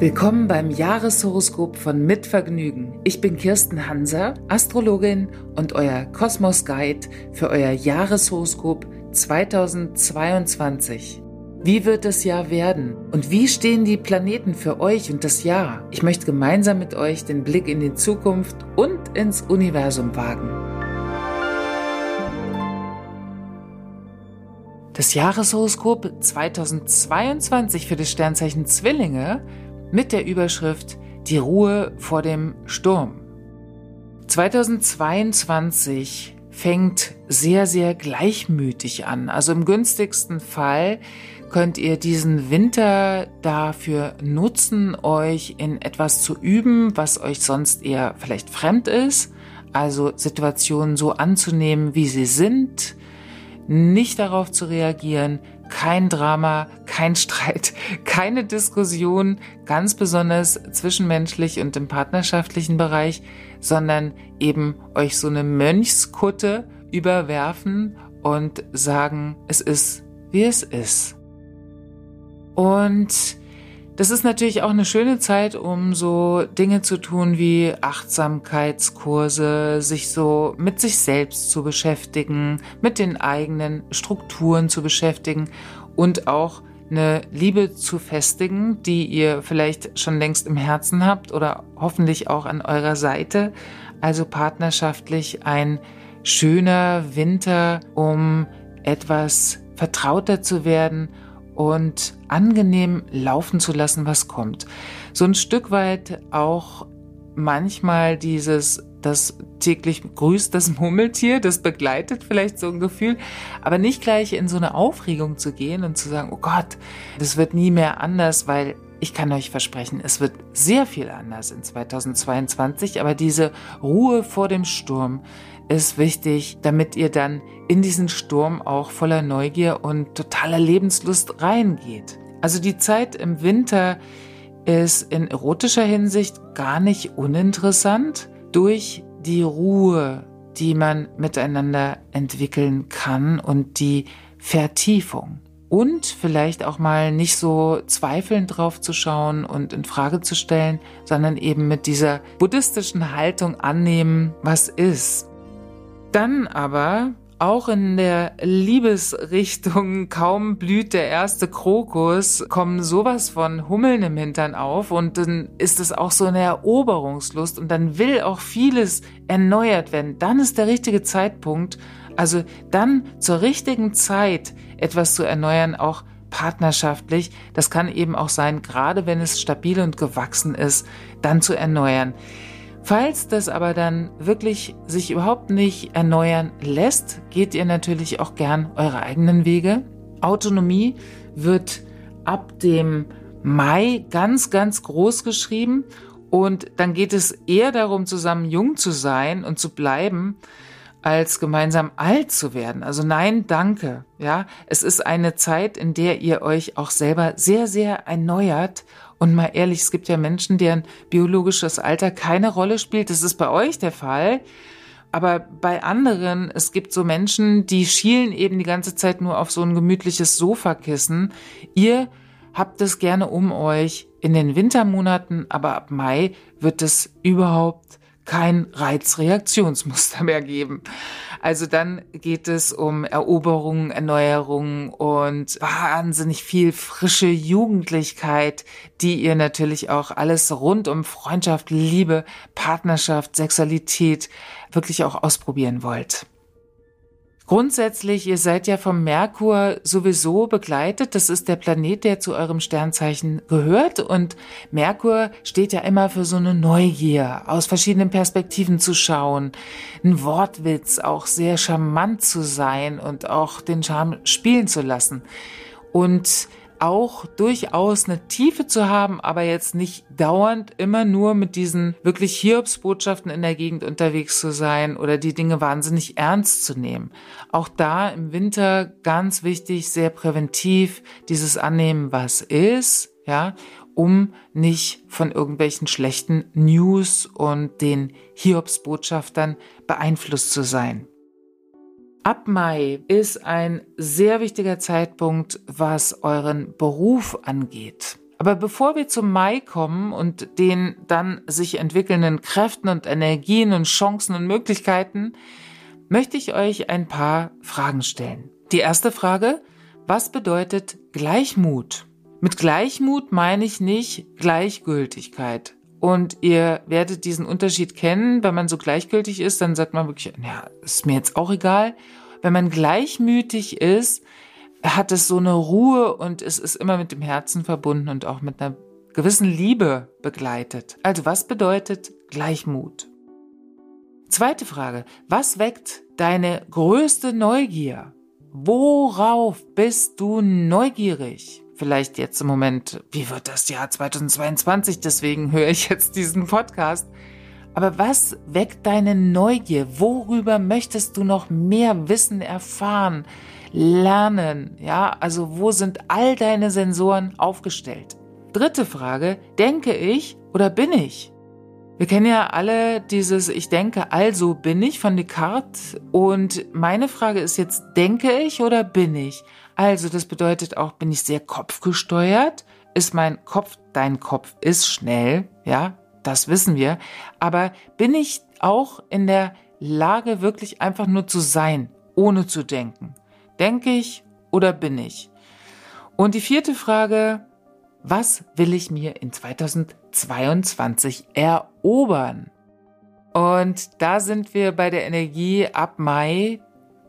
Willkommen beim Jahreshoroskop von Mitvergnügen. Ich bin Kirsten Hanser, Astrologin und euer Kosmos Guide für euer Jahreshoroskop 2022. Wie wird das Jahr werden? Und wie stehen die Planeten für euch und das Jahr? Ich möchte gemeinsam mit euch den Blick in die Zukunft und ins Universum wagen. Das Jahreshoroskop 2022 für das Sternzeichen Zwillinge mit der Überschrift Die Ruhe vor dem Sturm. 2022 fängt sehr, sehr gleichmütig an. Also im günstigsten Fall könnt ihr diesen Winter dafür nutzen, euch in etwas zu üben, was euch sonst eher vielleicht fremd ist. Also Situationen so anzunehmen, wie sie sind, nicht darauf zu reagieren, kein Drama, kein Streit, keine Diskussion, ganz besonders zwischenmenschlich und im partnerschaftlichen Bereich, sondern eben euch so eine Mönchskutte überwerfen und sagen, es ist, wie es ist. Und das ist natürlich auch eine schöne Zeit, um so Dinge zu tun wie Achtsamkeitskurse, sich so mit sich selbst zu beschäftigen, mit den eigenen Strukturen zu beschäftigen und auch eine Liebe zu festigen, die ihr vielleicht schon längst im Herzen habt oder hoffentlich auch an eurer Seite. Also partnerschaftlich ein schöner Winter, um etwas vertrauter zu werden und angenehm laufen zu lassen, was kommt. So ein Stück weit auch manchmal dieses, das täglich grüßt das Murmeltier, das begleitet vielleicht so ein Gefühl, aber nicht gleich in so eine Aufregung zu gehen und zu sagen, oh Gott, das wird nie mehr anders, weil ich kann euch versprechen, es wird sehr viel anders in 2022, aber diese Ruhe vor dem Sturm ist wichtig, damit ihr dann in diesen Sturm auch voller Neugier und totaler Lebenslust reingeht. Also die Zeit im Winter ist in erotischer Hinsicht gar nicht uninteressant durch die Ruhe, die man miteinander entwickeln kann und die Vertiefung. Und vielleicht auch mal nicht so zweifelnd drauf zu schauen und in Frage zu stellen, sondern eben mit dieser buddhistischen Haltung annehmen, was ist. Dann aber auch in der Liebesrichtung kaum blüht der erste Krokus, kommen sowas von Hummeln im Hintern auf und dann ist es auch so eine Eroberungslust und dann will auch vieles erneuert werden. Dann ist der richtige Zeitpunkt, also dann zur richtigen Zeit etwas zu erneuern, auch partnerschaftlich. Das kann eben auch sein, gerade wenn es stabil und gewachsen ist, dann zu erneuern. Falls das aber dann wirklich sich überhaupt nicht erneuern lässt, geht ihr natürlich auch gern eure eigenen Wege. Autonomie wird ab dem Mai ganz, ganz groß geschrieben und dann geht es eher darum, zusammen jung zu sein und zu bleiben, als gemeinsam alt zu werden. Also nein, danke. Ja, es ist eine Zeit, in der ihr euch auch selber sehr, sehr erneuert und mal ehrlich, es gibt ja Menschen, deren biologisches Alter keine Rolle spielt. Das ist bei euch der Fall. Aber bei anderen, es gibt so Menschen, die schielen eben die ganze Zeit nur auf so ein gemütliches Sofakissen. Ihr habt es gerne um euch in den Wintermonaten, aber ab Mai wird es überhaupt kein Reizreaktionsmuster mehr geben. Also dann geht es um Eroberung, Erneuerung und wahnsinnig viel frische Jugendlichkeit, die ihr natürlich auch alles rund um Freundschaft, Liebe, Partnerschaft, Sexualität wirklich auch ausprobieren wollt. Grundsätzlich, ihr seid ja vom Merkur sowieso begleitet. Das ist der Planet, der zu eurem Sternzeichen gehört. Und Merkur steht ja immer für so eine Neugier, aus verschiedenen Perspektiven zu schauen, ein Wortwitz, auch sehr charmant zu sein und auch den Charme spielen zu lassen. Und auch durchaus eine Tiefe zu haben, aber jetzt nicht dauernd immer nur mit diesen wirklich Hiobsbotschaften in der Gegend unterwegs zu sein oder die Dinge wahnsinnig ernst zu nehmen. Auch da im Winter ganz wichtig, sehr präventiv, dieses Annehmen, was ist, ja, um nicht von irgendwelchen schlechten News und den Hiobsbotschaftern beeinflusst zu sein. Ab Mai ist ein sehr wichtiger Zeitpunkt, was euren Beruf angeht. Aber bevor wir zum Mai kommen und den dann sich entwickelnden Kräften und Energien und Chancen und Möglichkeiten, möchte ich euch ein paar Fragen stellen. Die erste Frage, was bedeutet Gleichmut? Mit Gleichmut meine ich nicht Gleichgültigkeit. Und ihr werdet diesen Unterschied kennen. Wenn man so gleichgültig ist, dann sagt man wirklich, ja, ist mir jetzt auch egal. Wenn man gleichmütig ist, hat es so eine Ruhe und es ist immer mit dem Herzen verbunden und auch mit einer gewissen Liebe begleitet. Also was bedeutet Gleichmut? Zweite Frage. Was weckt deine größte Neugier? Worauf bist du neugierig? Vielleicht jetzt im Moment, wie wird das Jahr 2022? Deswegen höre ich jetzt diesen Podcast. Aber was weckt deine Neugier? Worüber möchtest du noch mehr wissen, erfahren? Lernen, ja, also wo sind all deine Sensoren aufgestellt? Dritte Frage, denke ich oder bin ich? Wir kennen ja alle dieses Ich denke, also bin ich von Descartes. Und meine Frage ist jetzt, denke ich oder bin ich? Also das bedeutet auch, bin ich sehr kopfgesteuert? Ist mein Kopf, dein Kopf ist schnell, ja, das wissen wir. Aber bin ich auch in der Lage, wirklich einfach nur zu sein, ohne zu denken? Denke ich oder bin ich? Und die vierte Frage, was will ich mir in 2022 erobern? Und da sind wir bei der Energie ab Mai,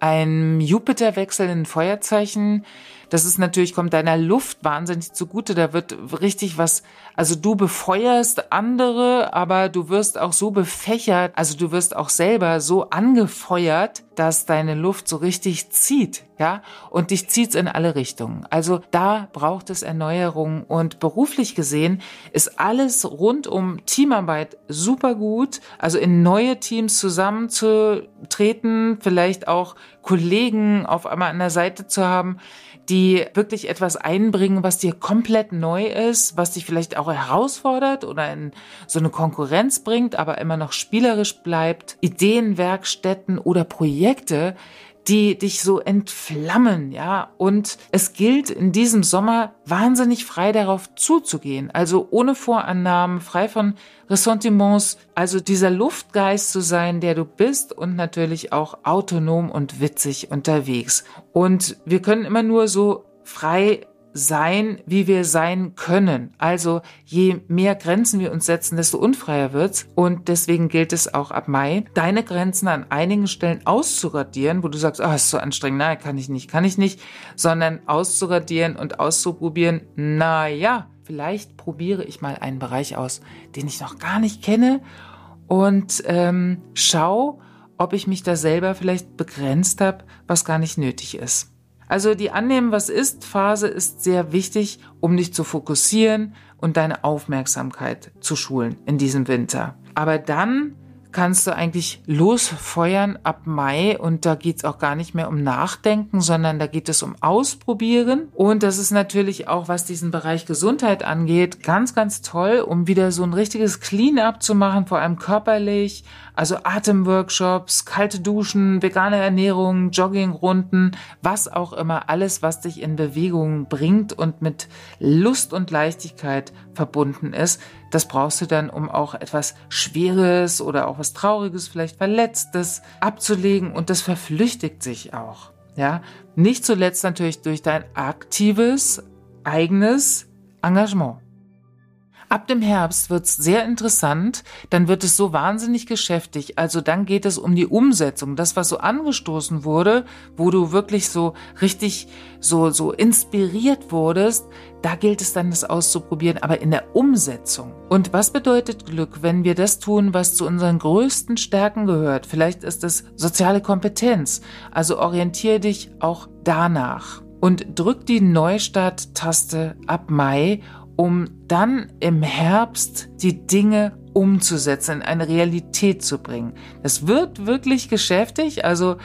ein Jupiterwechsel in Feuerzeichen, das ist natürlich, kommt deiner Luft wahnsinnig zugute. Da wird richtig was, also du befeuerst andere, aber du wirst auch so befächert, also du wirst auch selber so angefeuert, dass deine Luft so richtig zieht, ja, und dich zieht's in alle Richtungen. Also da braucht es Erneuerung und beruflich gesehen ist alles rund um Teamarbeit super gut, also in neue Teams zusammenzutreten, vielleicht auch Kollegen auf einmal an der Seite zu haben, die wirklich etwas einbringen, was dir komplett neu ist, was dich vielleicht auch herausfordert oder in so eine Konkurrenz bringt, aber immer noch spielerisch bleibt. Ideenwerkstätten oder Projekte, die dich so entflammen, ja. Und es gilt in diesem Sommer wahnsinnig frei darauf zuzugehen. Also ohne Vorannahmen, frei von Ressentiments, also dieser Luftgeist zu sein, der du bist und natürlich auch autonom und witzig unterwegs. Und wir können immer nur so frei sein, wie wir sein können. Also je mehr Grenzen wir uns setzen, desto unfreier wird's. Und deswegen gilt es auch ab Mai, deine Grenzen an einigen Stellen auszuradieren, wo du sagst, ah, oh, ist so anstrengend, nein, kann ich nicht, kann ich nicht, sondern auszuradieren und auszuprobieren, na ja, vielleicht probiere ich mal einen Bereich aus, den ich noch gar nicht kenne und ähm, schau, ob ich mich da selber vielleicht begrenzt habe, was gar nicht nötig ist. Also die Annehmen, was ist Phase ist sehr wichtig, um dich zu fokussieren und deine Aufmerksamkeit zu schulen in diesem Winter. Aber dann kannst du eigentlich losfeuern ab Mai und da geht's auch gar nicht mehr um Nachdenken, sondern da geht es um Ausprobieren. Und das ist natürlich auch, was diesen Bereich Gesundheit angeht, ganz, ganz toll, um wieder so ein richtiges Clean-up zu machen, vor allem körperlich, also Atemworkshops, kalte Duschen, vegane Ernährung, Joggingrunden, was auch immer, alles, was dich in Bewegung bringt und mit Lust und Leichtigkeit verbunden ist. Das brauchst du dann, um auch etwas Schweres oder auch was Trauriges, vielleicht Verletztes abzulegen und das verflüchtigt sich auch. Ja, nicht zuletzt natürlich durch dein aktives, eigenes Engagement. Ab dem Herbst wird's sehr interessant, dann wird es so wahnsinnig geschäftig. Also dann geht es um die Umsetzung, das was so angestoßen wurde, wo du wirklich so richtig so so inspiriert wurdest, da gilt es dann das auszuprobieren, aber in der Umsetzung. Und was bedeutet Glück, wenn wir das tun, was zu unseren größten Stärken gehört? Vielleicht ist es soziale Kompetenz. Also orientiere dich auch danach und drück die Neustart-Taste ab Mai um dann im Herbst die Dinge umzusetzen, in eine Realität zu bringen. Das wird wirklich geschäftig, also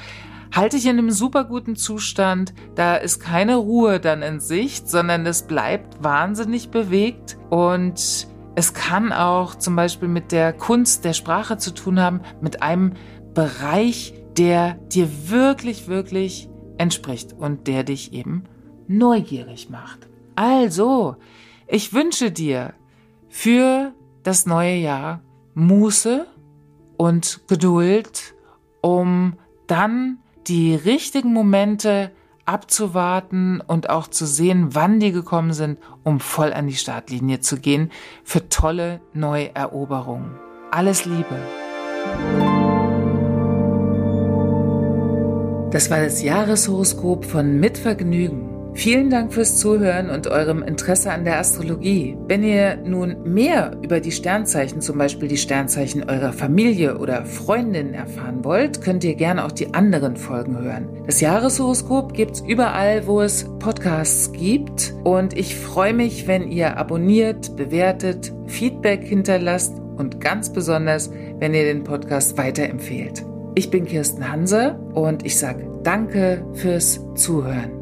halte dich in einem super guten Zustand. Da ist keine Ruhe dann in Sicht, sondern es bleibt wahnsinnig bewegt und es kann auch zum Beispiel mit der Kunst der Sprache zu tun haben, mit einem Bereich, der dir wirklich, wirklich entspricht und der dich eben neugierig macht. Also, ich wünsche dir für das neue Jahr Muße und Geduld, um dann die richtigen Momente abzuwarten und auch zu sehen, wann die gekommen sind, um voll an die Startlinie zu gehen für tolle Neueroberungen. Alles Liebe. Das war das Jahreshoroskop von Mitvergnügen. Vielen Dank fürs Zuhören und eurem Interesse an der Astrologie. Wenn ihr nun mehr über die Sternzeichen, zum Beispiel die Sternzeichen eurer Familie oder Freundin erfahren wollt, könnt ihr gerne auch die anderen Folgen hören. Das Jahreshoroskop gibt's überall, wo es Podcasts gibt. Und ich freue mich, wenn ihr abonniert, bewertet, Feedback hinterlasst und ganz besonders, wenn ihr den Podcast weiterempfehlt. Ich bin Kirsten Hanse und ich sage Danke fürs Zuhören.